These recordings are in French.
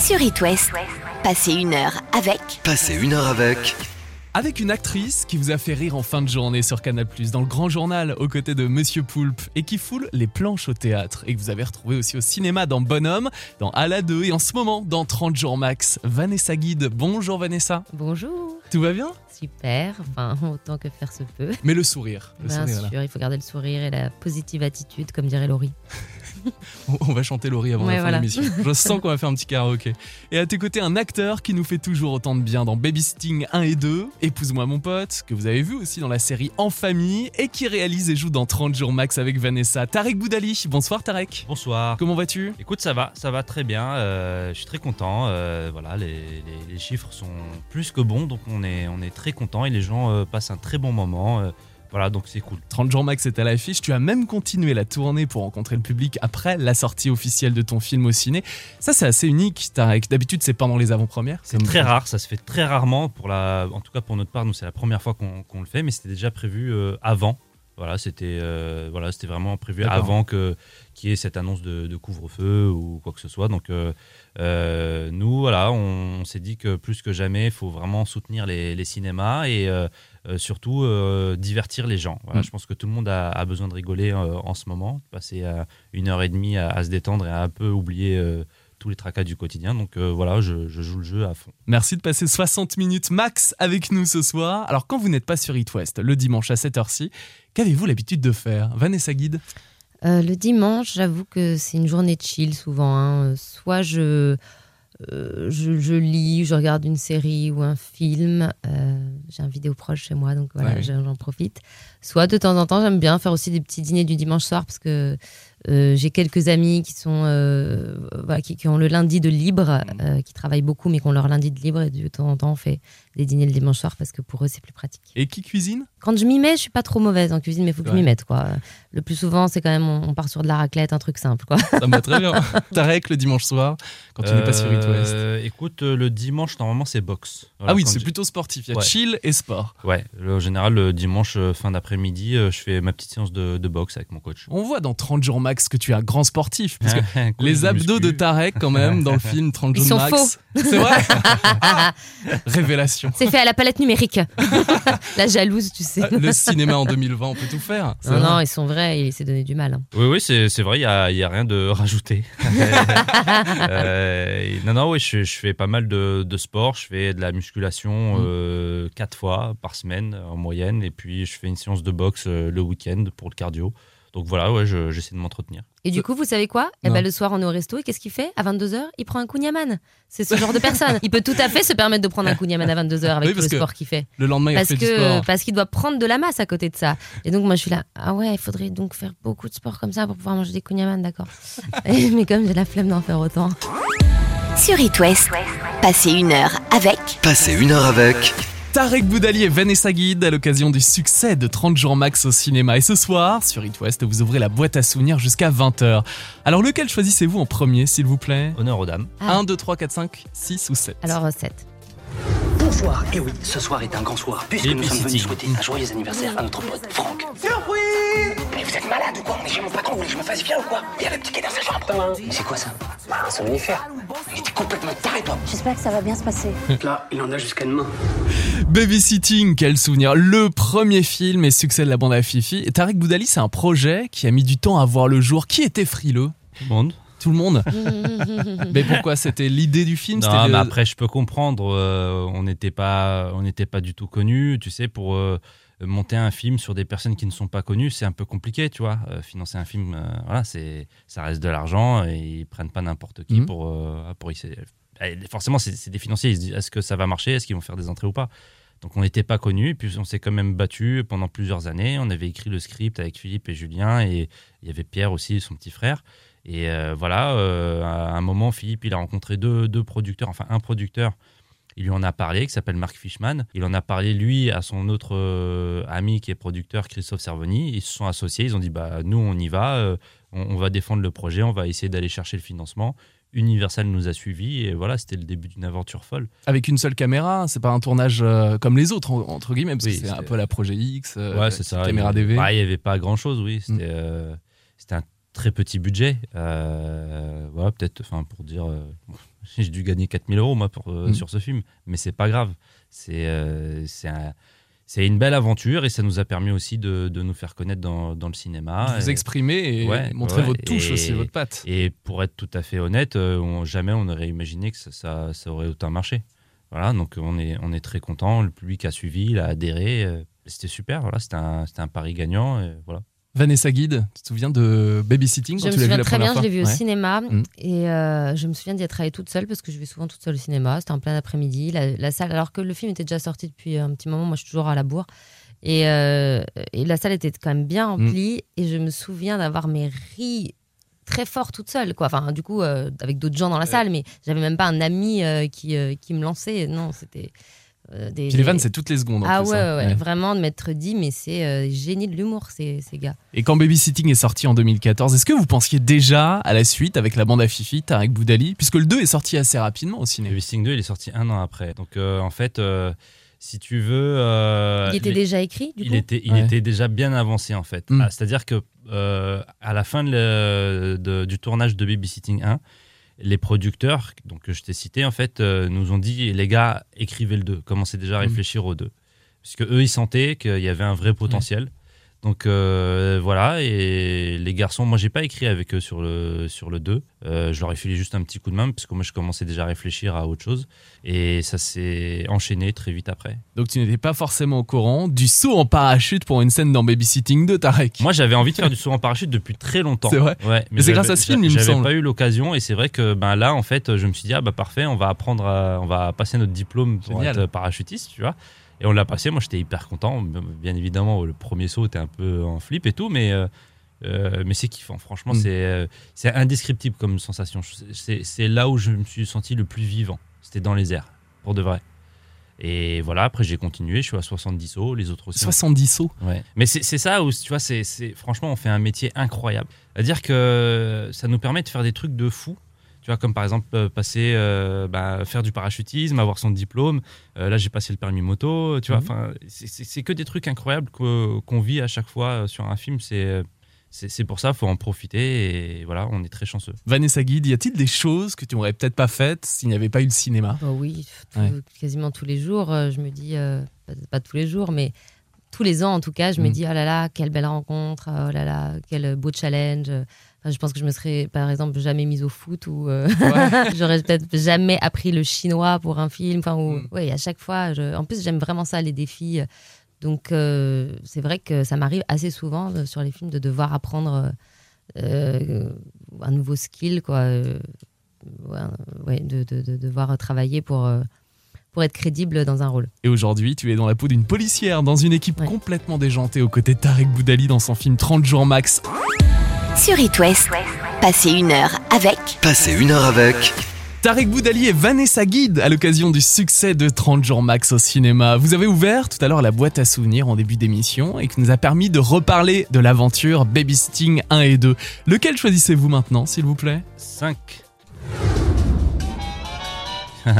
Sur It West, passez une heure avec Passez une heure avec Avec une actrice qui vous a fait rire en fin de journée sur Canal+, dans le grand journal, aux côtés de Monsieur Poulpe, et qui foule les planches au théâtre, et que vous avez retrouvé aussi au cinéma dans Bonhomme, dans Ala 2, et en ce moment dans 30 jours max. Vanessa Guide, bonjour Vanessa. Bonjour. Tout va bien? Super, enfin autant que faire se peut. Mais le sourire, le Bien sourire, là. sûr, il faut garder le sourire et la positive attitude, comme dirait Laurie. On- va chanter Laurie avant Ouais, la fin voilà. de l'émission. Je sens qu'on va faire un petit karaoké. Et à tes côtés, un acteur qui nous fait toujours autant de bien dans Babysitting 1 et 2, Épouse-moi mon pote, que vous avez vu aussi dans la série En famille, et qui réalise et joue dans 30 jours max avec Vanessa. Tarek Boudali. Bonsoir Tarek. Bonsoir. Comment vas-tu? Écoute, ça va, ça va très bien. euh, je suis très content. euh, voilà, les, les- les chiffres sont plus que bons, donc on est, on est très content et les gens euh, passent un très bon moment. euh, voilà, donc c'est cool. 30 jours max est à l'affiche. Tu as même continué la tournée pour rencontrer le public après la sortie officielle de ton film au ciné. Ça, c'est assez unique, Tarek. D'habitude, c'est pendant les avant-premières. C'est très rare, ça se fait très rarement. Pour la, en tout cas pour notre part, nous c'est la première fois qu'on qu'on le fait, mais c'était déjà prévu euh, avant. Voilà, c'était euh, voilà, c'était vraiment prévu avant que qu'il y ait cette annonce de, de couvre-feu ou quoi que ce soit. Donc euh, euh, nous, voilà, on, s'est dit que plus que jamais, il faut vraiment soutenir les, les cinémas et euh, surtout divertir les gens. Voilà, Mm. Je pense que tout le monde a, a besoin de rigoler en ce moment, passer euh, une heure et demie à, à se détendre et à un peu oublier tous les tracas du quotidien. Donc euh, voilà, je, je joue le jeu à fond. Merci de passer 60 minutes max avec nous ce soir. Alors, quand vous n'êtes pas sur It West, le dimanche à cette heure-ci, qu'avez-vous l'habitude de faire? Vanessa Guide? Euh, le dimanche, j'avoue que c'est une journée de chill souvent. hein. Soit je, euh, je, je lis, je regarde une série ou un film. euh, J'ai un vidéo proche chez moi, donc voilà, Ouais. j'en j'en profite. Soit de temps en temps, j'aime bien faire aussi des petits dîners du dimanche soir parce que euh, j'ai quelques amis qui sont euh, voilà, qui, qui ont le lundi de libre, Mhm. euh, qui travaillent beaucoup mais qui ont leur lundi de libre et de temps en temps on fait des dîners le dimanche soir parce que pour eux c'est plus pratique. Et qui cuisine? Quand je m'y mets, je suis pas trop mauvaise en cuisine, mais il faut que je m'y mette. Quoi. Le plus souvent, c'est quand même, on, on part sur de la raclette, un truc simple. Quoi. Ça me va très bien. Tarek, le dimanche soir, quand tu n'es pas sur It West. Euh, Écoute, euh, le dimanche, normalement, c'est boxe. Voilà, ah oui, c'est je- plutôt sportif. Il y a Ouais. chill et sport. Ouais, le- en général, le dimanche, euh, fin d'après-midi, je fais ma petite séance de, de boxe avec mon coach. On voit dans 30 jours max que tu es un grand sportif. Parce que les abdos de. Tarek, quand même, dans le film 30 Ils jours sont max. C'est vrai Révélation. C'est fait à la palette numérique. la jalouse, tu sais. Le cinéma en 2020, on peut tout faire. Non, vrai. non, ils sont vrais il s'est donné du mal. hein. Oui, oui, c'est vrai, il n'y a, il y a rien de rajouté. Euh, non, non, oui, je, je fais pas mal de, de sport. Je fais de la musculation Mm. euh, quatre fois par semaine en moyenne. Et puis, je fais une séance de boxe euh, le week-end pour le cardio. Donc voilà, ouais, je- j'essaie de m'entretenir. Et du coup, vous savez quoi? Eh ben, Le soir, on est au resto et qu'est-ce qu'il fait? À 22h, il prend un kunyaman. C'est ce genre de personne. Il peut tout à fait se permettre de prendre un kunyaman à 22h avec Oui, tout le sport qu'il fait. Le lendemain, il Parce fait du que sport. parce qu'il doit prendre de la masse à côté de ça. Et donc moi je suis là, ah ouais, il faudrait donc faire beaucoup de sport comme ça pour pouvoir manger des kunyaman, d'accord. Et- Mais comme j'ai la flemme d'en faire autant. sur It West, passez une heure avec Passez une heure avec Tarek Boudali et Vanessa Guide à l'occasion du succès de 30 jours max au cinéma. Et ce soir, sur It West, vous ouvrez la boîte à souvenirs jusqu'à 20h. Alors lequel choisissez-vous en premier, s'il vous plaît? Honneur aux dames. Ah. 1, 2, 3, 4, 5, 6 ou 7 Alors 7. Bonsoir. Et oui, ce soir est un grand soir, puisque nous sommes venus souhaiter un joyeux anniversaire à notre pote Franck. Surprise vous êtes malade ou quoi On est chez mon patron, vous voulez que je me fasse vieux ou quoi Il y a le petit qui est dans sa chambre. C'est quoi ça Bah, un somnifère. Il était complètement taré, toi. J'espère que ça va bien se passer. Là, il en a jusqu'à demain. Babysitting, quel souvenir Le premier film et succès de la bande à Fifi. Et Tarek Boudali, c'est un projet qui a mis du temps à voir le jour. Qui était frileux Tout le monde. Tout le monde Mais pourquoi C'était l'idée du film Non, mais le- après, je peux comprendre. euh, on n'était pas, on n'était pas du tout connus. Tu sais, pour euh, monter un film sur des personnes qui ne sont pas connues, c'est un peu compliqué, tu vois. Euh, financer un film, euh, voilà, c'est, ça reste de l'argent et ils prennent pas n'importe qui Mhm. pour, euh, pour essayer. Forcément, c'est, des financiers. Ils se disent, est-ce que ça va marcher? Est-ce qu'ils vont faire des entrées ou pas? Donc on n'était pas connus, et puis on s'est quand même battu pendant plusieurs années. On avait écrit le script avec Philippe et Julien, et il y avait Pierre aussi, son petit frère. Et voilà, à un moment, Philippe, il a rencontré deux, deux producteurs, enfin un producteur. Il lui en a parlé, qui s'appelle Marc Fishman. Il en a parlé, lui, à son autre euh, ami qui est producteur, Christophe Servoni. Ils se sont associés, ils ont dit, bah, nous, on y va, euh, on, on va défendre le projet, on va essayer d'aller chercher le financement. Universal nous a suivis, et voilà, c'était le début d'une aventure folle. Avec une seule caméra, c'est pas un tournage euh, comme les autres, en- entre guillemets, parce Oui, que c'est un peu la Projet X, ouais, c'est ça. caméra DV. Il n'y avait pas grand-chose, oui. C'était Mm. c'était un très petit budget. Voilà, peut-être, enfin, pour dire, j'ai dû gagner 4000 euros moi pour, euh, Mm. sur ce film, mais c'est pas grave. C'est euh, c'est un- une belle aventure et ça nous a permis aussi de, de nous faire connaître dans, dans le cinéma. vous exprimer et Ouais, montrer ouais, votre touche et- aussi, votre patte. Et pour être tout à fait honnête, euh, on- jamais on aurait imaginé que ça, ça, ça aurait autant marché. Voilà, donc on est, on est très content. Le public a suivi, il a adhéré. euh, C'était super. Voilà, c'était un, un pari gagnant. Et voilà. Vanessa Guide, tu te souviens de Babysitting Je quand me tu vu souviens très bien, je l'ai vu au Ouais. cinéma Mm. et euh, je me souviens d'y être allée toute seule parce que je vais souvent toute seule au cinéma. C'était en plein après-midi. La, la salle, alors que le film était déjà sorti depuis un petit moment, moi je suis toujours à la bourre. Et, euh, et la salle était quand même bien Mm. remplie et je me souviens d'avoir mes ri très fort toute seule quoi enfin du coup euh, avec d'autres gens dans la salle mais j'avais même pas un ami qui, qui me lançait non c'était euh, des Puis les vannes, c'est toutes les secondes. en ah plus, ouais, hein. ouais, Ouais. vraiment de m'être dit mais c'est euh, génie de l'humour ces, ces gars Et quand Babysitting est sorti en 2014, est-ce que vous pensiez déjà à la suite avec la bande à Fifi, Tarek Boudali? Puisque le 2 est sorti assez rapidement au cinéma. Wisting 2, il est sorti un an après. Donc euh, en fait, euh, si tu veux. euh, il était les- déjà écrit du il coup était, il Ouais. était déjà bien avancé en fait. Mm. Ah, C'est-à-dire que euh, à la fin de le- de- du tournage de Babysitting 1, les producteurs, donc que je t'ai cité, en fait, euh, nous ont dit les gars, écrivez le 2, commencez déjà à Mm. réfléchir au 2. Parce que eux, ils sentaient qu'il y avait un vrai potentiel. Donc euh, voilà, et les garçons, moi j'ai pas écrit avec eux sur le, sur le 2. Euh, je leur ai filé juste un petit coup de main parce que moi je commençais déjà à réfléchir à autre chose. Et ça s'est enchaîné très vite après. Donc tu n'étais pas forcément au courant du saut en parachute pour une scène dans Babysitting 2, Tarek. Moi, j'avais envie de faire du saut en parachute depuis très longtemps. C'est vrai Ouais, Mais c'est j'avais- grâce à ce film, il me J'avais semble. pas eu l'occasion et c'est vrai que ben là, en fait, je me suis dit ah bah parfait, on va apprendre, à- on va passer notre diplôme pour Génial. être parachutiste, tu vois. Et on l'a passé. Moi, j'étais hyper content. Bien évidemment, le premier saut était un peu en flip et tout, mais euh, euh, mais c'est kiffant. Franchement, Mm. c'est euh, c'est indescriptible comme sensation. C'est c'est là où je me suis senti le plus vivant. C'était dans les airs, pour de vrai. Et voilà, après j'ai continué, je suis à 70 sauts, les autres aussi. 70 sauts. Ouais. Mais c'est c'est ça où, tu vois, c'est c'est- franchement, on fait un métier incroyable. C'est-à-dire que ça nous permet de faire des trucs de fou. Tu vois, comme par exemple euh, passer, euh, bah, faire du parachutisme, avoir son diplôme. Euh, là, j'ai passé le permis moto. Tu vois, Mhm. enfin, c'est- que des trucs incroyables que- qu'on vit à chaque fois sur un film. C'est c'est pour ça, faut en profiter. Et voilà, on est très chanceux. Vanessa Guide, y a-t-il des choses que tu n'aurais peut-être pas faites s'il n'y avait pas eu le cinéma? Bah oui, tout- Ouais. quasiment tous les jours. Je me dis, euh, pas, pas tous les jours, mais tous les ans en tout cas, je me Mm. dis, oh là là, quelle belle rencontre, oh là là, quel beau challenge. Enfin, je pense que je me serais, par exemple, jamais mise au foot ou euh, j'aurais peut-être jamais appris le chinois pour un film. Enfin, ou- Mm. ouais, à chaque fois. je- En plus, j'aime vraiment ça, les défis. Donc, euh, c'est vrai que ça m'arrive assez souvent euh, sur les films de devoir apprendre euh, un nouveau skill, quoi. ouais, de, de- de devoir travailler pour, pour être crédible dans un rôle. Et aujourd'hui, tu es dans la peau d'une policière, dans une équipe Ouais. complètement déjantée aux côtés de Tarek Boudali dans son film 30 jours max. Sur It West, passez une heure avec Passez une heure avec. Tarek Boudali et Vanessa Guide à l'occasion du succès de 30 jours max au cinéma. Vous avez ouvert tout à l'heure la boîte à souvenirs en début d'émission et qui nous a permis de reparler de l'aventure Babysitting 1 et 2. Lequel choisissez-vous maintenant, s'il vous plaît? 5.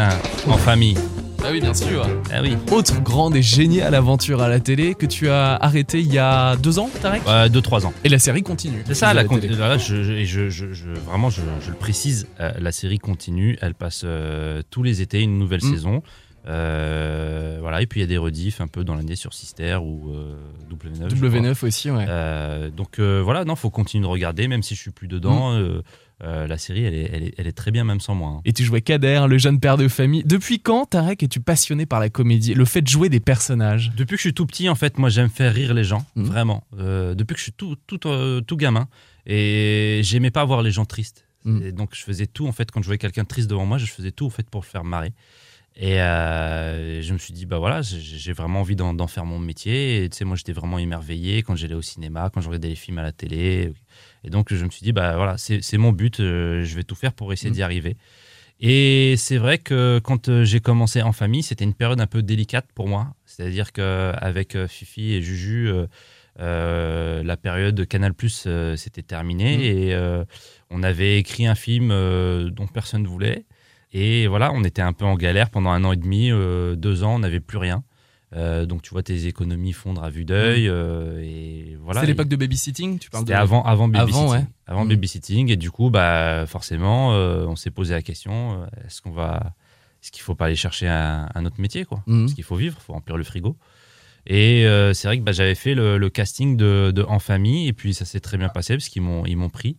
en famille. Ah oui, bien sûr. Ah oui. Autre grande et géniale aventure à la télé que tu as arrêtée il y a deux ans, Tarek 2-3 ans. Et la série continue. C'est ça, la la con- télé. voilà, je, je- je- vraiment, je, je le précise, euh, la série continue, elle passe euh, tous les étés une nouvelle Mm. saison. Euh, voilà, et puis il y a des rediffs un peu dans l'année sur Sister ou euh, W9. je crois. W9 aussi, ouais. Euh, donc euh, voilà, non, faut continuer de regarder, même si je suis plus Mm. dedans. euh, euh, la série, elle est, elle, est, elle est très bien, même sans moi. hein. Et tu jouais Kader, le jeune père de famille. Depuis quand, Tarek, es-tu passionné par la comédie Le fait de jouer des personnages? Depuis que je suis tout petit, en fait, moi j'aime faire rire les gens, Mhm. vraiment. Euh, depuis que je suis tout, tout, euh, tout gamin, et j'aimais pas voir les gens tristes. Mhm. Et donc je faisais tout, en fait, quand je voyais quelqu'un triste devant moi, je faisais tout, en fait, pour le faire marrer. Et je me suis dit, bah voilà, j'ai vraiment envie d'en d'en faire mon métier. Et tu sais, moi j'étais vraiment émerveillé quand j'allais au cinéma, quand je regardais les films à la télé. Et donc je me suis dit, bah voilà, c'est mon but, euh, je vais tout faire pour essayer Mhm. d'y arriver. Et c'est vrai que quand euh, j'ai commencé en famille, c'était une période un peu délicate pour moi. C'est-à-dire qu'avec euh, Fifi et Juju, euh, la période Canal Plus c'était terminé Mhm. et euh, on avait écrit un film dont personne ne voulait. Et voilà, on était un peu en galère pendant un an et demi, deux ans, on n'avait plus rien. Euh, donc tu vois tes économies fondre à vue d'œil. euh, et voilà. C'est l'époque de babysitting, tu parles C'était de... avant, avant babysitting. Avant, ouais. Avant Mm. babysitting. Et du coup, bah, forcément, euh, on s'est posé la question est-ce qu'on va. Est-ce qu'il faut pas aller chercher un, un autre métier quoi? Mhm. Parce qu'il faut vivre, il faut remplir le frigo. Et c'est vrai que bah, j'avais fait le, le casting de, de En Famille. Et puis ça s'est très bien passé parce qu'ils m'ont ils m'ont pris.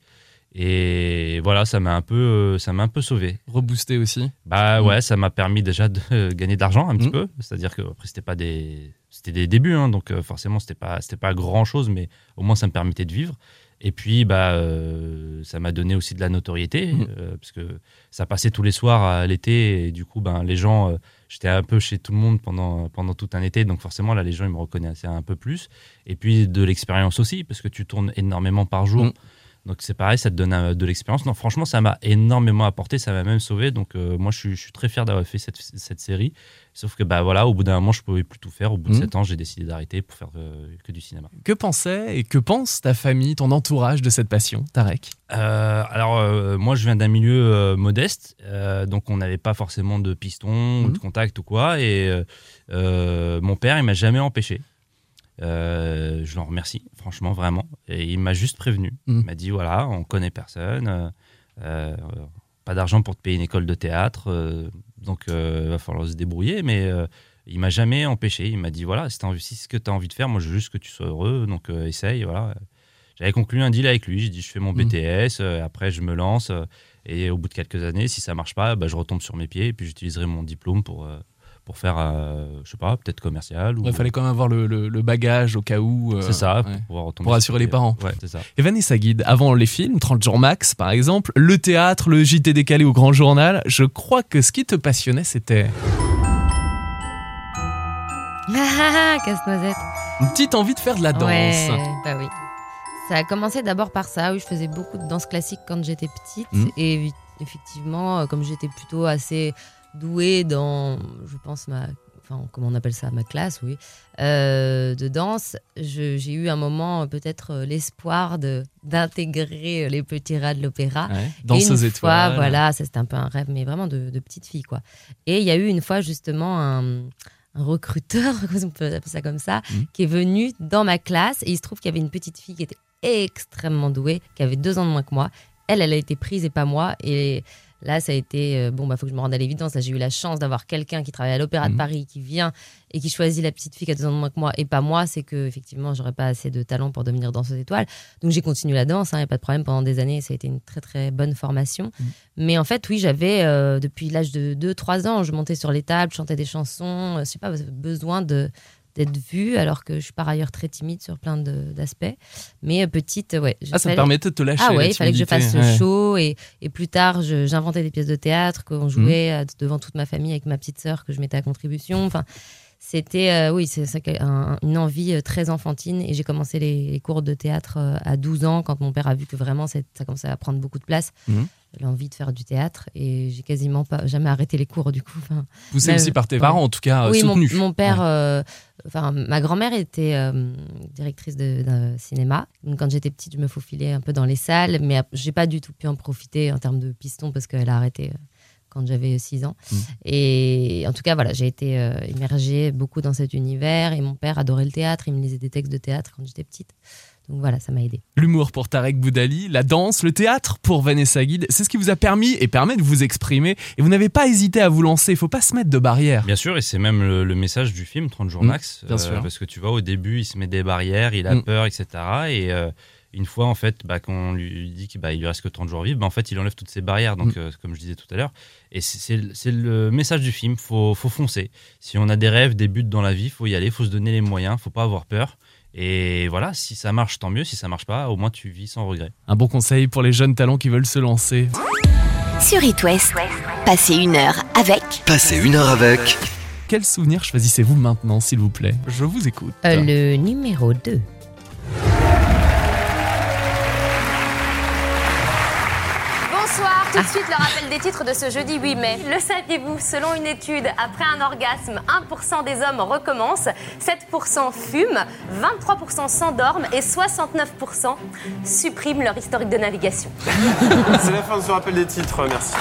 Et voilà, ça m'a un peu, euh, ça m'a un peu sauvé. Reboosté aussi. Bah Mm. ouais, ça m'a permis déjà de gagner de l'argent un petit Mm. peu. C'est-à-dire que après c'était pas des, c'était des débuts, hein, donc euh, forcément c'était pas, c'était pas grand chose, mais au moins ça me permettait de vivre. Et puis bah euh, ça m'a donné aussi de la notoriété Mm. euh, parce que ça passait tous les soirs à l'été et du coup ben les gens, euh, j'étais un peu chez tout le monde pendant pendant tout un été, donc forcément là les gens ils me reconnaissaient un peu plus. Et puis de l'expérience aussi parce que tu tournes énormément par jour. Donc c'est pareil, ça te donne euh, de l'expérience. Non, franchement, ça m'a énormément apporté, ça m'a même sauvé. Donc euh, moi, je suis, je suis très fier d'avoir fait cette, cette série. Sauf que bah voilà, au bout d'un moment, je pouvais plus tout faire. Au bout de Mhm. sept ans, j'ai décidé d'arrêter pour faire euh, que du cinéma. Que pensait et que pense ta famille, ton entourage de cette passion, Tarek? Euh, alors moi, je viens d'un milieu modeste, donc on n'avait pas forcément de piston, ou Mhm. de contact ou quoi. Et mon père, il m'a jamais empêché. Euh, je l'en remercie, franchement, vraiment. Et il m'a juste prévenu. Il m'a dit voilà, on connaît personne, euh, euh, pas d'argent pour te payer une école de théâtre, euh, donc il va falloir se débrouiller. Mais il m'a jamais empêché. Il m'a dit voilà, si, c'est ce que tu as envie de faire, moi je veux juste que tu sois heureux, donc essaye. Voilà. J'avais conclu un deal avec lui. J'ai dit je fais mon Mhm. BTS, après je me lance. et au bout de quelques années, si ça marche pas, bah, je retombe sur mes pieds et puis j'utiliserai mon diplôme pour, pour faire, euh, je sais pas, peut-être commercial. Ou... Il fallait quand même avoir le, le- le bagage au cas où. euh, C'est ça, ouais. pour pouvoir retomber Pour sur assurer les parents. Ouais, c'est ça. Et Vanessa Guide, avant les films, 30 jours max par exemple, le théâtre, le JT décalé au grand journal, je crois que ce qui te passionnait c'était Ah, casse-noisette. une petite envie de faire de la danse. Ouais, bah oui. Ça a commencé d'abord par ça. Oui, je faisais beaucoup de danse classique quand j'étais petite. Mhm. Et effectivement, euh, comme j'étais plutôt assez douée dans, je pense, ma. Enfin, comment on appelle ça Ma classe, oui. euh, de danse, j'ai eu un moment, peut-être, euh, l'espoir de- d'intégrer euh, les petits rats de l'opéra. Ouais, Et une fois, voilà, ça c'était un peu un rêve, mais vraiment de, de petite fille, quoi. Et il y a eu une fois justement un, un recruteur, on peut appeler ça comme ça, Mhm. qui est venu dans ma classe et il se trouve qu'il y avait une petite fille qui était extrêmement douée, qui avait deux ans de moins que moi. Elle, elle a été prise et pas moi. Et là, ça a été euh, bon, bah faut que je me rende à l'évidence. Là, j'ai eu la chance d'avoir quelqu'un qui travaille à l'Opéra Mhm. de Paris, qui vient et qui choisit la petite fille qui a deux ans de moins que moi et pas moi. C'est que effectivement, j'aurais pas assez de talent pour devenir danseuse étoile. Donc j'ai continué la danse, il n'y a pas de problème pendant des années. Ça a été une très très bonne formation. Mhm. Mais en fait, oui, j'avais euh, depuis l'âge de 2-3 ans, je montais sur les tables, je chantais des chansons. euh, Je sais pas, besoin de d'être vue, alors que je suis par ailleurs très timide sur plein d'aspects. Mais euh, petite, ouais. Ah, ça fallait- permettait de te lâcher. ah ouais, il fallait que je fasse Ouais. le show et, et plus tard, j'inventais des pièces de théâtre qu'on jouait Mhm. euh, devant toute ma famille avec ma petite sœur que je mettais à contribution. Enfin, c'était euh, oui, c'est un- une envie très enfantine et j'ai commencé les, les cours de théâtre à 12 ans quand mon père a vu que vraiment ça commençait à prendre beaucoup de place. Mhm. L'envie de faire du théâtre et j'ai quasiment pas jamais arrêté les cours du coup. Enfin, Poussé Même- aussi par tes ouais. parents, en tout cas, euh, oui, mon, soutenu. mon père, Ouais. euh, enfin, ma grand-mère était euh, directrice de, d'un cinéma. Donc, quand j'étais petite, je me faufilais un peu dans les salles, mais j'ai pas du tout pu en profiter en termes de piston parce qu'elle a arrêté quand j'avais 6 ans. Mm. Et en tout cas, voilà, j'ai été euh, immergée beaucoup dans cet univers et mon père adorait le théâtre. Il me lisait des textes de théâtre quand j'étais petite. Donc voilà, ça m'a aidé. L'humour pour Tarek Boudali, la danse, le théâtre pour Vanessa Guide, c'est ce qui vous a permis et permet de vous exprimer. Et vous n'avez pas hésité à vous lancer, il faut pas se mettre de barrières. Bien sûr, et c'est même le, le message du film 30 jours Mm, max. bien sûr. Parce que tu vois, au début, il se met des barrières, il a Mm. peur, etc. Et euh, une fois, en fait, bah, quand on lui dit qu'il bah, lui reste que 30 jours à vivre, bah, en fait, il enlève toutes ces barrières. Donc, Mm. euh, comme je disais tout à l'heure, et c'est- c'est le- c'est le message du film faut, faut foncer. Si on a des rêves, des buts dans la vie, faut y aller, faut se donner les moyens, faut pas avoir peur. Et voilà, si ça marche, tant mieux. Si ça marche pas, au moins tu vis sans regret. Un bon conseil pour les jeunes talents qui veulent se lancer. Sur It West, passez une heure avec Passez une heure avec. Quel souvenir choisissez-vous maintenant, s'il vous plaît? Je vous écoute. Euh, le numéro 2. Bonsoir, tout de suite le rappel des titres de ce jeudi 8 mai. Le saviez-vous? Selon une étude, après un orgasme, 1% des hommes recommencent, 7% fument, 23% s'endorment et 69% suppriment leur historique de navigation. C'est la fin de ce rappel des titres, merci.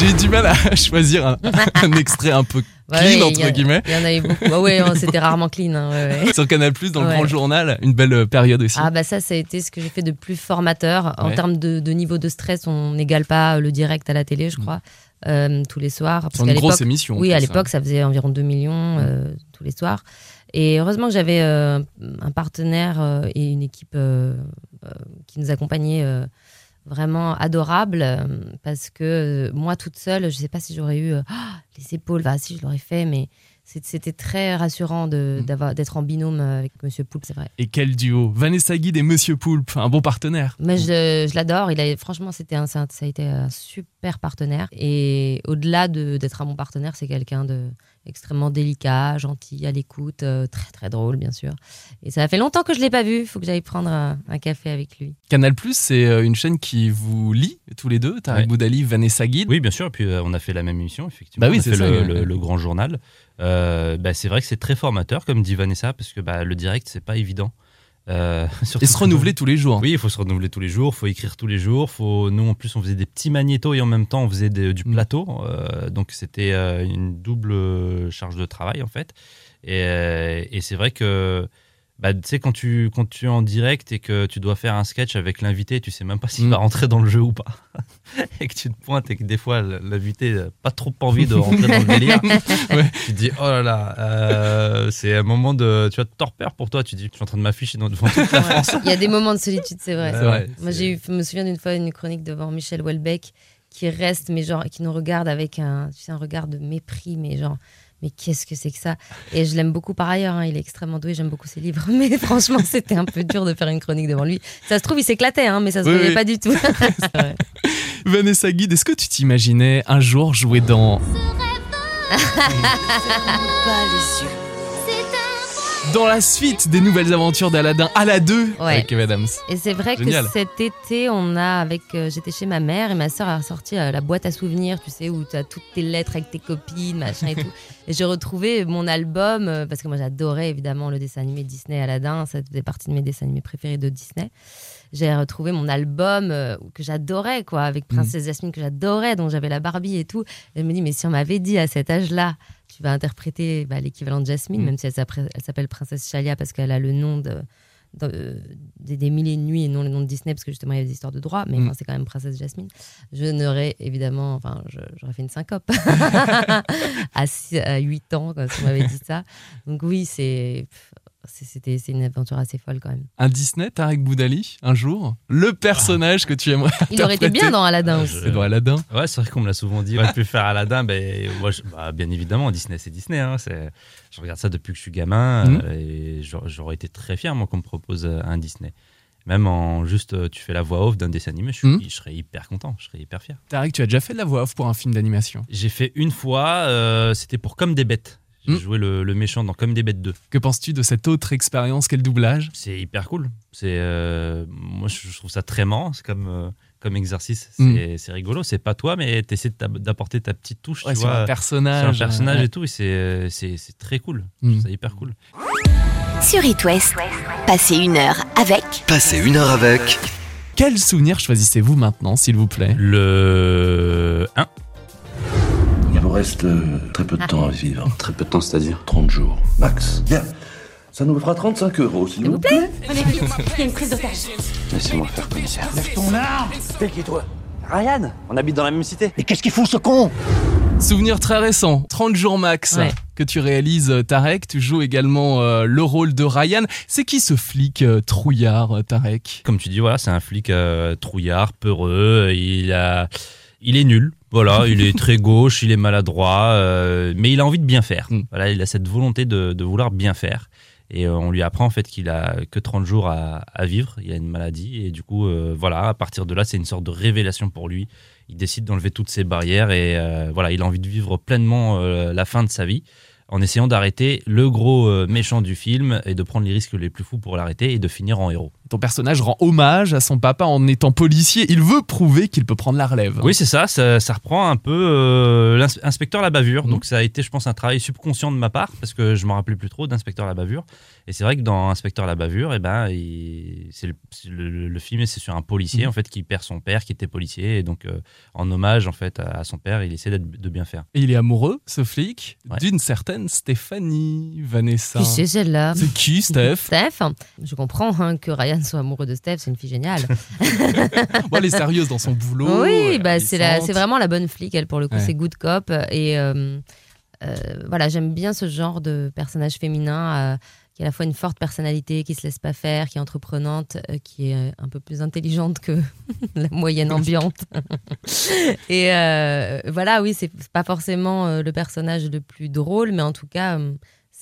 J'ai eu du mal à choisir un, un extrait un peu clean, ouais, entre a- guillemets. Il y en avait beaucoup. Ouais, ouais, hein, c'était rarement clean. hein, ouais. Sur Canal Plus, dans le grand journal, une belle euh, période aussi. Ah bah ça, ça a été ce que j'ai fait de plus formateur. En termes de, de niveau de stress, on n'égale pas le direct à la télé, je crois, euh, tous les soirs. Qu'à une grosse émission. Oui, à plus, l'époque, ça faisait environ 2 millions euh, tous les soirs. Et heureusement que j'avais euh, un partenaire euh, et une équipe euh, euh, qui nous accompagnait euh, vraiment adorable. euh, parce que euh, moi, toute seule, je ne sais pas si j'aurais eu euh, Ah, les épaules. Bah, si, je l'aurais fait, mais c'était très rassurant Mm. d'être en binôme avec Monsieur Poulpe, c'est vrai. Et quel duo Vanessa Guide et Monsieur Poulpe, un bon partenaire. Mais je, je l'adore. Il a, franchement, c'était un, ça a été un super partenaire. Et au-delà de- d'être un bon partenaire, c'est quelqu'un de extrêmement délicat, gentil, à l'écoute, euh, très très drôle, bien sûr. Et ça fait longtemps que je l'ai pas vu. Il faut que j'aille prendre un, un café avec lui. Canal Plus, c'est euh, une chaîne qui vous lie tous les deux. Tarek Ouais. Boudali, Vanessa Guide. Oui, bien sûr. Et puis euh, on a fait la même émission, effectivement. Bah oui, on a c'est fait ça, le, ouais. le- le grand journal. Euh, bah, c'est vrai que c'est très formateur, comme dit Vanessa, parce que bah, le direct, c'est pas évident. Euh, Et se renouveler tous les jours. Oui, il faut se renouveler tous les jours, il faut écrire tous les jours. Faut... Nous, en plus, on faisait des petits magnétos et en même temps, on faisait des- du Mm. plateau. Euh, donc, c'était euh, une double charge de travail, en fait. Et, et c'est vrai que, bah, tu sais, quand tu, quand tu es en direct et que tu dois faire un sketch avec l'invité, tu sais même pas s'il Mm. va rentrer dans le jeu ou pas. et que tu te pointes et que des fois, l'invité n'a pas trop envie de rentrer dans le délire. Ouais. Tu te dis, oh là là, euh, c'est un moment de. Tu de torpeur pour toi. Tu te dis, je suis en train de m'afficher devant toute la France. Il y a des moments de solitude, c'est vrai. Moi, j'ai eu, me souviens d'une fois une chronique devant Michel Houellebecq qui reste, mais genre, qui nous regarde avec un, tu sais, un regard de mépris, mais genre, mais qu'est-ce que c'est que ça? Et je l'aime beaucoup par ailleurs, hein, il est extrêmement doué, j'aime beaucoup ses livres, mais franchement, c'était un peu dur de faire une chronique devant lui. Ça se trouve, il s'éclatait, hein, mais ça se Oui, voyait oui. pas du tout. Vrai. Vanessa Guide, est-ce que tu t'imaginais un jour jouer dans. Dans la suite des nouvelles aventures d'Aladin, à la 2 Ouais. avec Kev Adams. Et c'est vrai Génial. que cet été, on a avec, euh, j'étais chez ma mère et ma sœur a sorti euh, la boîte à souvenirs, tu sais, où tu as toutes tes lettres avec tes copines, machin et tout. Et j'ai retrouvé mon album euh, parce que moi j'adorais évidemment le dessin animé Disney Aladdin, ça faisait partie de mes dessins animés préférés de Disney. J'ai retrouvé mon album euh, que j'adorais quoi, avec Princesse Jasmine que j'adorais, dont j'avais la Barbie et tout. Et je me dis mais si on m'avait dit à cet âge-là tu vas interpréter bah, l'équivalent de Jasmine, Mm. même si elle elle s'appelle Princesse Chalia parce qu'elle a le nom de, de- des, des mille et une nuits et non le nom de Disney parce que justement il y a des histoires de droit, mais Mm. enfin, c'est quand même Princesse Jasmine. Je n'aurais évidemment, enfin j'aurais fait une syncope à, six- à 8 ans quand on m'avait dit ça. Donc oui, c'est- c'était c'est une aventure assez folle quand même. Un Disney, Tarek Boudali, un jour Le personnage que tu aimerais Il aurait été bien dans Aladdin Ah, aussi. je- C'est dans Aladin. Ouais, c'est vrai qu'on me l'a souvent dit. On aurait pu faire Aladdin. Ben, moi, je- bah, bien évidemment, Disney, c'est Disney. hein, je regarde ça depuis que je suis gamin Mhm. euh, et j'aurais été très fier, moi, qu'on me propose euh, un Disney. Même en juste, euh, tu fais la voix off d'un dessin animé, je, suis- Mhm. je serais hyper content, je serais hyper fier. Tarek, tu as déjà fait de la voix off pour un film d'animation? J'ai fait une fois, euh, c'était pour Comme des bêtes. J'ai Mhm. joué le, le méchant dans Comme des bêtes 2. Que penses-tu de cette autre expérience? Qu'est le doublage? C'est hyper cool. C'est euh, moi je trouve ça très marrant. C'est comme euh, comme exercice. C'est Mm. c'est rigolo. C'est pas toi, mais tu essaies d'apporter ta petite touche. Ouais, tu vois, un personnage. un personnage Ouais. et tout. Et c'est c'est c'est très cool. Mm. trouve ça hyper cool. Sur It West, passez une heure avec Passez une heure avec. Quel souvenir choisissez-vous maintenant, s'il vous plaît? Le 1. Il vous reste euh, très peu de temps à vivre. Très peu de temps, c'est-à-dire 30 jours, max. Bien. Ça nous fera 35 euros, s'il vous plaît. Laissez-moi faire, commissaire. T'es qui toi? Ryan? On habite dans la même cité? Mais qu'est-ce qu'il fout ce con? Souvenir très récent, 30 jours max, Ouais. que tu réalises, euh, Tarek. Tu joues également euh, le rôle de Ryan. C'est qui ce flic euh, trouillard, euh, Tarek? Comme tu dis, voilà, c'est un flic euh, trouillard, peureux. Il a, il est nul. Voilà, il est très gauche, il est maladroit, euh, mais il a envie de bien faire. Mm. Voilà, il a cette volonté de, de vouloir bien faire. Et euh, on lui apprend en fait qu'il a que 30 jours à, à vivre. Il a une maladie et du coup, euh, voilà, à partir de là, c'est une sorte de révélation pour lui. Il décide d'enlever toutes ses barrières et euh, voilà, il a envie de vivre pleinement la fin de sa vie en essayant d'arrêter le gros méchant du film et de prendre les risques les plus fous pour l'arrêter et de finir en héros. Ton personnage rend hommage à son papa en étant policier. Il veut prouver qu'il peut prendre la relève. Oui, c'est ça, ça. ça reprend un peu euh, l'inspecteur la bavure. Mhm. Donc ça a été, je pense, un travail subconscient de ma part parce que je me rappelais plus trop d'inspecteur la bavure. Et c'est vrai que dans Inspecteur la bavure, eh ben, c'est le, le- le film, c'est sur un policier Mhm. en fait qui perd son père, qui était policier, et donc euh, en hommage en fait à, à son père, il essaie d'être- de bien faire. Et il est amoureux, ce flic, Ouais. d'une certaine Stéphanie Vanessa. Qui c'est celle-là? C'est qui, Steph? Steph. Je comprends hein, que Ryan soit amoureux de Steph, c'est une fille géniale. Bon, Elle est sérieuse dans son boulot. oui, bah, c'est la- ravissante. c'est vraiment la bonne flic, elle, pour le coup, Ouais. c'est good cop. Et euh, euh, voilà, j'aime bien ce genre de personnage féminin euh, qui a à la fois une forte personnalité, qui se laisse pas faire, qui est entreprenante, euh, qui est un peu plus intelligente que la moyenne ambiante. et euh, voilà, oui, c'est pas forcément le personnage le plus drôle, mais en tout cas,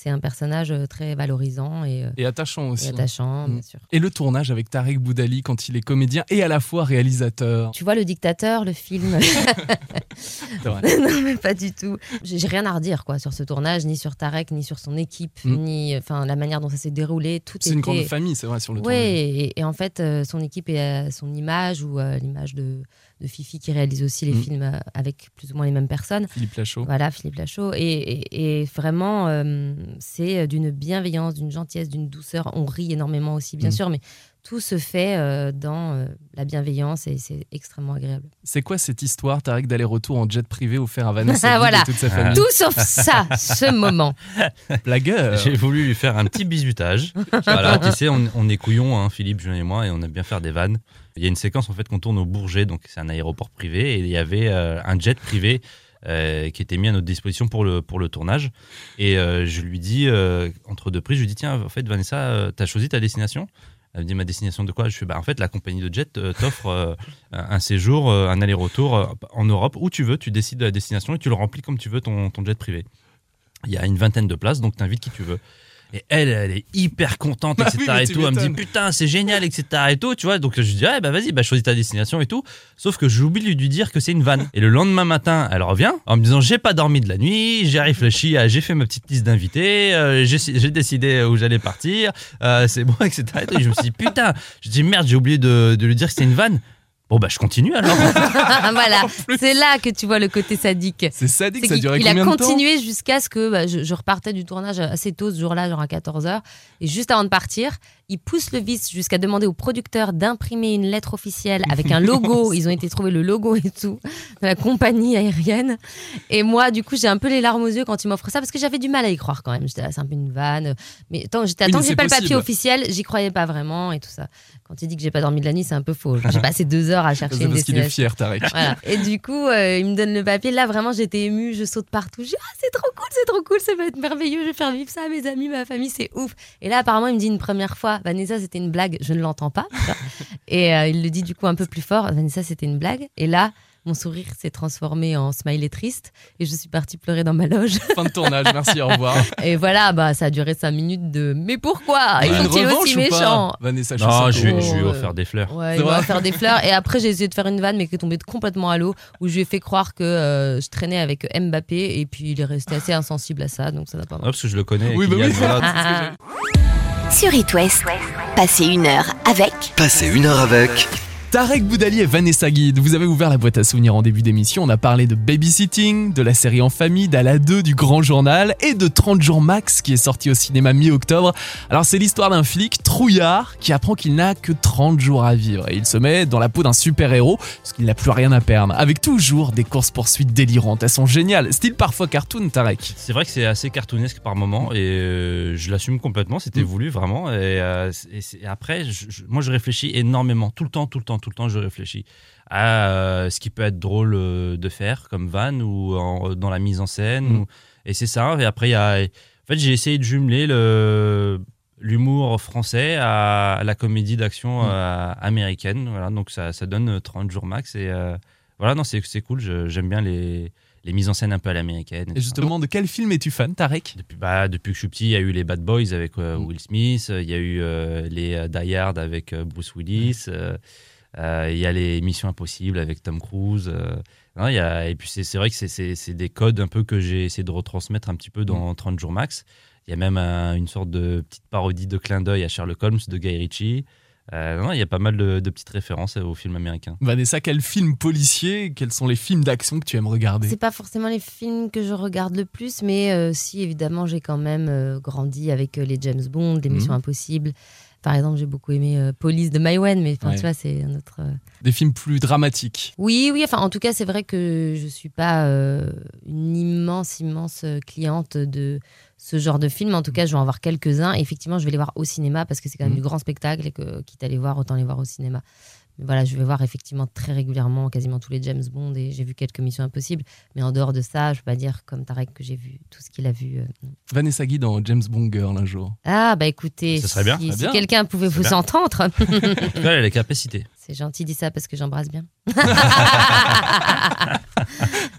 c'est un personnage euh, très valorisant et, euh, Et attachant et aussi. attachant, Mm. bien sûr. Et le tournage avec Tarek Boudali quand il est comédien et à la fois réalisateur. Tu vois le dictateur, le film non, mais pas du tout. J'ai rien à redire quoi sur ce tournage, ni sur Tarek, ni sur son équipe, Mm. ni enfin la manière dont ça s'est déroulé. Tout C'est une grande famille, c'est vrai, sur le Ouais, tournage. et, et en fait, euh, son équipe est à son image ou l'image de, de Fifi qui réalise aussi les Mm. films euh, avec plus ou moins les mêmes personnes. Philippe Lachaud. Voilà, Philippe Lachaud. Et, et- et vraiment, euh, c'est d'une bienveillance, d'une gentillesse, d'une douceur. On rit énormément aussi, bien Mm. sûr, mais tout se fait euh, dans euh, la bienveillance et c'est extrêmement agréable. C'est quoi cette histoire, Tarek, d'aller-retour en jet privé offert à Vanessa Voilà. et toute sa famille Tout sauf ça, ce moment. Blagueur. J'ai voulu lui faire un petit bisutage. voilà, tu sais, on, on est couillons, hein, Philippe, Julien et moi, et on aime bien faire des vannes. Il y a une séquence en fait qu'on tourne au Bourget, donc c'est un aéroport privé, et il y avait euh, un jet privé euh, qui était mis à notre disposition pour le, pour le tournage. Et euh, je lui dis, euh, entre deux prises, je lui dis tiens, en fait, Vanessa, euh, t'as choisi ta destination? Elle me dit ma destination de quoi? Je fais bah en fait la compagnie de jet euh, t'offre euh, un séjour, euh, un aller-retour en Europe où tu veux, tu décides de la destination et tu le remplis comme tu veux ton, ton jet privé. Il y a une vingtaine de places donc t'invites qui tu veux. Et elle, elle est hyper contente, Bah etc. oui, mais et tout. Elle me dit putain, c'est génial, etc. Et tout, tu vois. Donc je dis, ouais, bah vas-y, bah choisis ta destination et tout. Sauf que j'oublie de lui dire que c'est une vanne. Et le lendemain matin, elle revient en me disant, j'ai pas dormi de la nuit, j'ai réfléchi, à- j'ai fait ma petite liste d'invités, euh, j'ai j'ai décidé où j'allais partir, euh, c'est bon, etc. Et, tout. Et je me suis dit, putain, je dis merde, j'ai oublié de, de lui dire que c'était une vanne. Bon, bah je continue alors. voilà, c'est là que tu vois le côté sadique. C'est sadique, C'est ça a qu'il duré il a combien de temps? continué jusqu'à ce que bah, je, je repartais du tournage assez tôt ce jour-là, genre à 14h. Et juste avant de partir, il pousse le vice jusqu'à demander au producteur d'imprimer une lettre officielle avec un logo. Ils ont été trouver le logo et tout de la compagnie aérienne. Et moi, du coup, j'ai un peu les larmes aux yeux quand il m'offre ça parce que j'avais du mal à y croire quand même. J'étais là, c'est un peu une vanne. Mais tant, j'étais, Oui, que j'ai pas le papier officiel, j'y croyais pas vraiment et tout ça. Quand il dit que j'ai pas dormi de la nuit, c'est un peu faux. J'ai passé deux heures à chercher C'est une parce qu'il est fier, Tarek. Voilà. Et du coup, euh, il me donne le papier. Là, vraiment, j'étais émue, je saute partout. Je dis, ah, c'est trop cool, c'est trop cool, ça va être merveilleux, je vais faire vivre ça à mes amis, ma famille, c'est ouf. Et là, apparemment, il me dit une première fois, Vanessa, c'était une blague, je ne l'entends pas. Et euh, il le dit du coup un peu plus fort, Vanessa, c'était une blague. Et là, mon sourire s'est transformé en smiley triste et je suis partie pleurer dans ma loge. Fin de tournage, merci, au revoir. Et voilà, bah, ça a duré cinq minutes de mais pourquoi? Une Ils sont-ils revanche aussi ou pas méchants Vanessa non, Chussato. je, je lui ai offert des fleurs. Ouais, il m'a vrai offert des fleurs. Et après, j'ai essayé de faire une vanne, mais qui est tombée complètement à l'eau, où je lui ai fait croire que euh, je traînais avec Mbappé, et puis il est resté assez insensible à ça, donc ça n'a pas Ah, marché. parce que je le connais. Oui, bah oui. voilà. Sur It passez une heure avec. Passez une heure avec Tarek Boudali et Vanessa Guide, vous avez ouvert la boîte à souvenirs en début d'émission. On a parlé de babysitting, de la série en famille, d'Ala 2, du Grand Journal et de 30 jours max qui est sorti au cinéma mi-octobre. Alors c'est l'histoire d'un flic trouillard qui apprend qu'il n'a que 30 jours à vivre et il se met dans la peau d'un super-héros parce qu'il n'a plus rien à perdre. Avec toujours des courses-poursuites délirantes. Elles sont géniales. Style parfois cartoon, Tarek. C'est vrai que c'est assez cartoonesque par moment et euh, je l'assume complètement. C'était Mm. voulu vraiment. Et, euh, et après, je- je- moi, je réfléchis énormément, tout le temps, tout le temps, tout le temps. Je réfléchis à euh, ce qui peut être drôle euh, de faire comme van ou en- dans la mise en scène. Mm. ou- et c'est ça. Et après, il y a, en fait, j'ai essayé de jumeler le l'humour français à la comédie d'action Mm. euh, américaine. Voilà, donc ça, ça donne 30 jours max. Et euh, voilà, non, c'est cool. J'aime bien les, les mises en scène un peu à l'américaine. Et justement, de quel film es-tu fan, Tarek? Depuis, bah, depuis que je suis petit, il y a eu les Bad Boys avec euh, Mm. Will Smith, il y a eu euh, les Die Hard avec Bruce Willis, il y a les Missions Impossibles avec Tom Cruise. euh, il y a, et puis c'est c'est vrai que c'est- c'est c'est des codes un peu que j'ai essayé de retransmettre un petit peu dans 30 jours max. Il y a même un- une sorte de petite parodie de clin d'œil à Sherlock Holmes de Guy Ritchie. Euh, non, il y a pas mal de, de petites références aux films américains. Vanessa, quels films policiers, quels sont les films d'action que tu aimes regarder? C'est pas forcément les films que je regarde le plus, mais euh, si évidemment j'ai quand même euh, grandi avec euh, les James Bond, les Missions Mhm. Impossibles. Par exemple, j'ai beaucoup aimé euh, Police de Maïwen, mais enfin, Ouais. tu vois, c'est un autre. euh, Des films plus dramatiques. Oui, oui. Enfin, en tout cas, c'est vrai que je suis pas euh, une immense, immense cliente de ce genre de film. En tout cas, je vais en voir quelques-uns. Effectivement, je vais les voir au cinéma parce que c'est quand même Mhm. du grand spectacle et que quitte à les voir, autant les voir au cinéma. Voilà, je vais voir effectivement très régulièrement quasiment tous les James Bond et j'ai vu quelques Missions Impossibles. Mais en dehors de ça, je peux pas dire comme Tarek que j'ai vu tout ce qu'il a vu. euh. Vanessa Guy dans James Bond Girl un jour. Ah, bah écoutez, Ça serait bien, si, quelqu'un pouvait vous bien. entendre, En tout cas, elle a les capacités. C'est gentil, dit ça parce que j'embrasse bien.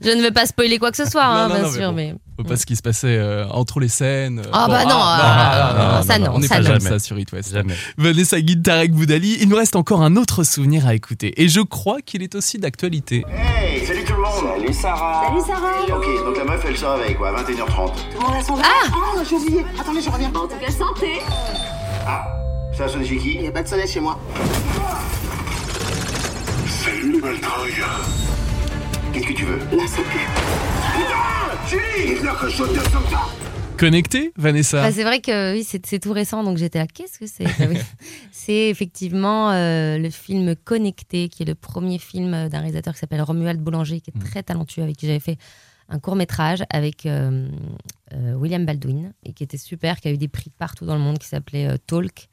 je ne veux pas spoiler quoi que ce soit, Non, hein, non, bien non, mais sûr, bon. mais. Faut pas ce qui se passait euh, entre les scènes. Ah bah non, ah, non, non, ça non, non, On n'est ça pas jamais. ça sur It West. Jamais. Vanessa Guy, Tarek Boudali, il nous reste encore un autre souvenir à écouter. Et je crois qu'il est aussi d'actualité. Hey, salut tout le monde Salut Sarah. Salut Sarah Ok, donc la meuf elle se réveille quoi, 21h30. Tout le monde a son verre Ah j'ai oublié. Attendez, je reviens. En tout cas, santé. Ah, ça a sonné chez qui? Il n'y a pas de soleil chez moi. Salut Baltroy Qu'est-ce que tu veux? Ça Connecté, Vanessa? Bah, c'est vrai que oui, c'est c'est tout récent, donc j'étais là. Qu'est-ce que c'est? Bah oui. C'est effectivement euh, le film Connecté, qui est le premier film d'un réalisateur qui s'appelle Romuald Boulanger, qui est très talentueux, avec qui j'avais fait un court métrage avec euh, euh, William Baldwin, et qui était super, qui a eu des prix partout dans le monde, qui s'appelait euh, Talk,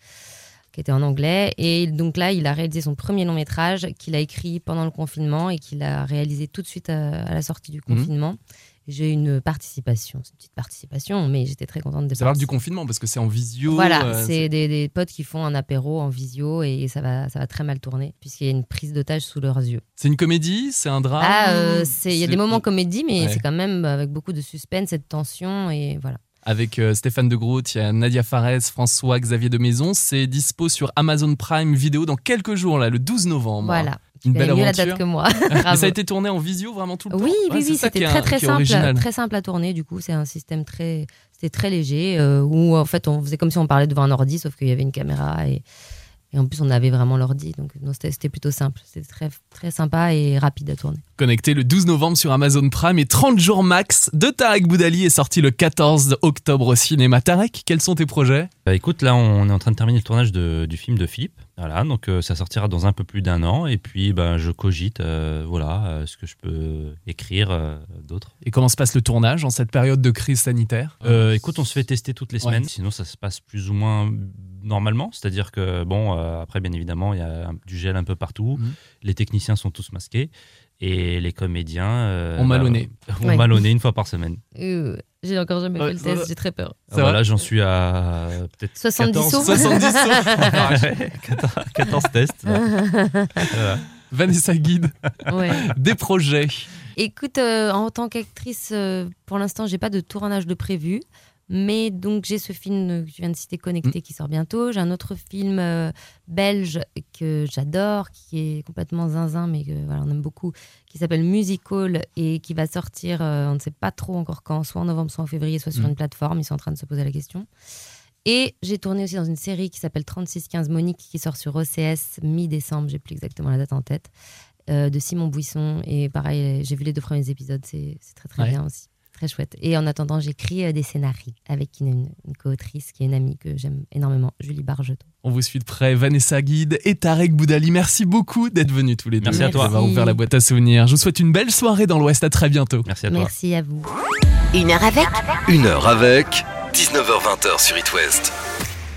qui était en anglais. Et donc là, il a réalisé son premier long métrage, qu'il a écrit pendant le confinement et qu'il a réalisé tout de suite à, à la sortie du Mhm. confinement. J'ai eu une participation, c'est une petite participation, mais j'étais très contente de Ça parle du confinement parce que c'est en visio. Voilà, euh, c'est des, des potes qui font un apéro en visio et ça va, ça va très mal tourner puisqu'il y a une prise d'otage sous leurs yeux. C'est une comédie, c'est un drame. Ah, euh, il y a des moments comédie, mais Ouais. c'est quand même avec beaucoup de suspense et de tension et voilà. Avec euh, Stéphane de Groot, il y a Nadia Fares, François, Xavier de Maison. C'est dispo sur Amazon Prime Vidéo dans quelques jours, là, le 12 novembre. Voilà. Une belle mieux la aventure. date que moi. Mais ça a été tourné en visio vraiment tout le Oui, temps. oui, oui, c'était très très simple, très simple à tourner. Du coup, c'est un système très, c'était très léger euh, où en fait on faisait comme si on parlait devant un ordi, sauf qu'il y avait une caméra et, et en plus on avait vraiment l'ordi. Donc non, c'était plutôt simple. C'était très très sympa et rapide à tourner. Connecté le 12 novembre sur Amazon Prime et 30 jours max de Tarek Boudali est sorti le 14 octobre au cinéma. Tarek, quels sont tes projets? Bah écoute, là on est en train de terminer le tournage de- du film de Philippe. Voilà, donc euh, ça sortira dans un peu plus d'un an. Et puis bah, je cogite, euh, voilà, euh, ce que je peux écrire euh, d'autres. Et comment se passe le tournage en cette période de crise sanitaire? Euh, écoute, on se fait tester toutes les Ouais. semaines, sinon ça se passe plus ou moins normalement. C'est-à-dire que, bon, euh, après, bien évidemment, il y a un- du gel un peu partout. Mhm. Les techniciens sont tous masqués. Et les comédiens. euh, Ont mal au nez. ont Ouais. mal au nez une fois par semaine. Euh, j'ai encore jamais Ouais, fait le test, j'ai très peur. Voilà, j'en suis à peut-être 70 14, sauts. 70 sauts. Ouais, 14, 14 tests. Voilà. Vanessa Guide, Ouais. des projets. Écoute, euh, en tant qu'actrice, euh, pour l'instant, j'ai pas de tournage de prévu. Mais donc, j'ai ce film que tu viens de citer, Mm. Connecté, qui sort bientôt. J'ai un autre film euh, belge que j'adore, qui est complètement zinzin, mais que voilà, on aime beaucoup, qui s'appelle Musical et qui va sortir, euh, on ne sait pas trop encore quand, soit en novembre, soit en février, soit sur Mm. une plateforme. Ils sont en train de se poser la question. Et j'ai tourné aussi dans une série qui s'appelle 3615 Monique, qui sort sur OCS mi-décembre, j'ai plus exactement la date en tête, euh, de Simon Buisson. Et pareil, j'ai vu les deux premiers épisodes, c'est c'est très très Ouais. bien aussi. Très chouette. Et en attendant, j'écris euh, des scénarios avec une, une, une co-autrice qui est une amie que j'aime énormément, Julie Bargeton. On vous suit de près, Vanessa Guide et Tarek Boudali. Merci beaucoup d'être venus tous les deux. Merci à toi. D'avoir Merci. ouvert la boîte à souvenirs. Je vous souhaite une belle soirée dans l'Ouest. À très bientôt. Merci à toi. Merci à vous. Une heure avec Une heure avec 19h20 sur It West.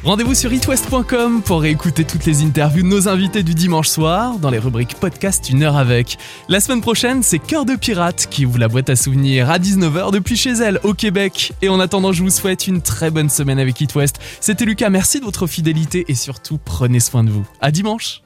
Rendez-vous sur itwest.com pour réécouter toutes les interviews de nos invités du dimanche soir dans les rubriques podcast Une heure avec. La semaine prochaine, c'est Cœur de Pirate qui ouvre la boîte à souvenirs à 19h depuis chez elle au Québec. Et en attendant, je vous souhaite une très bonne semaine avec It. C'était Lucas, merci de votre fidélité et surtout prenez soin de vous. À dimanche.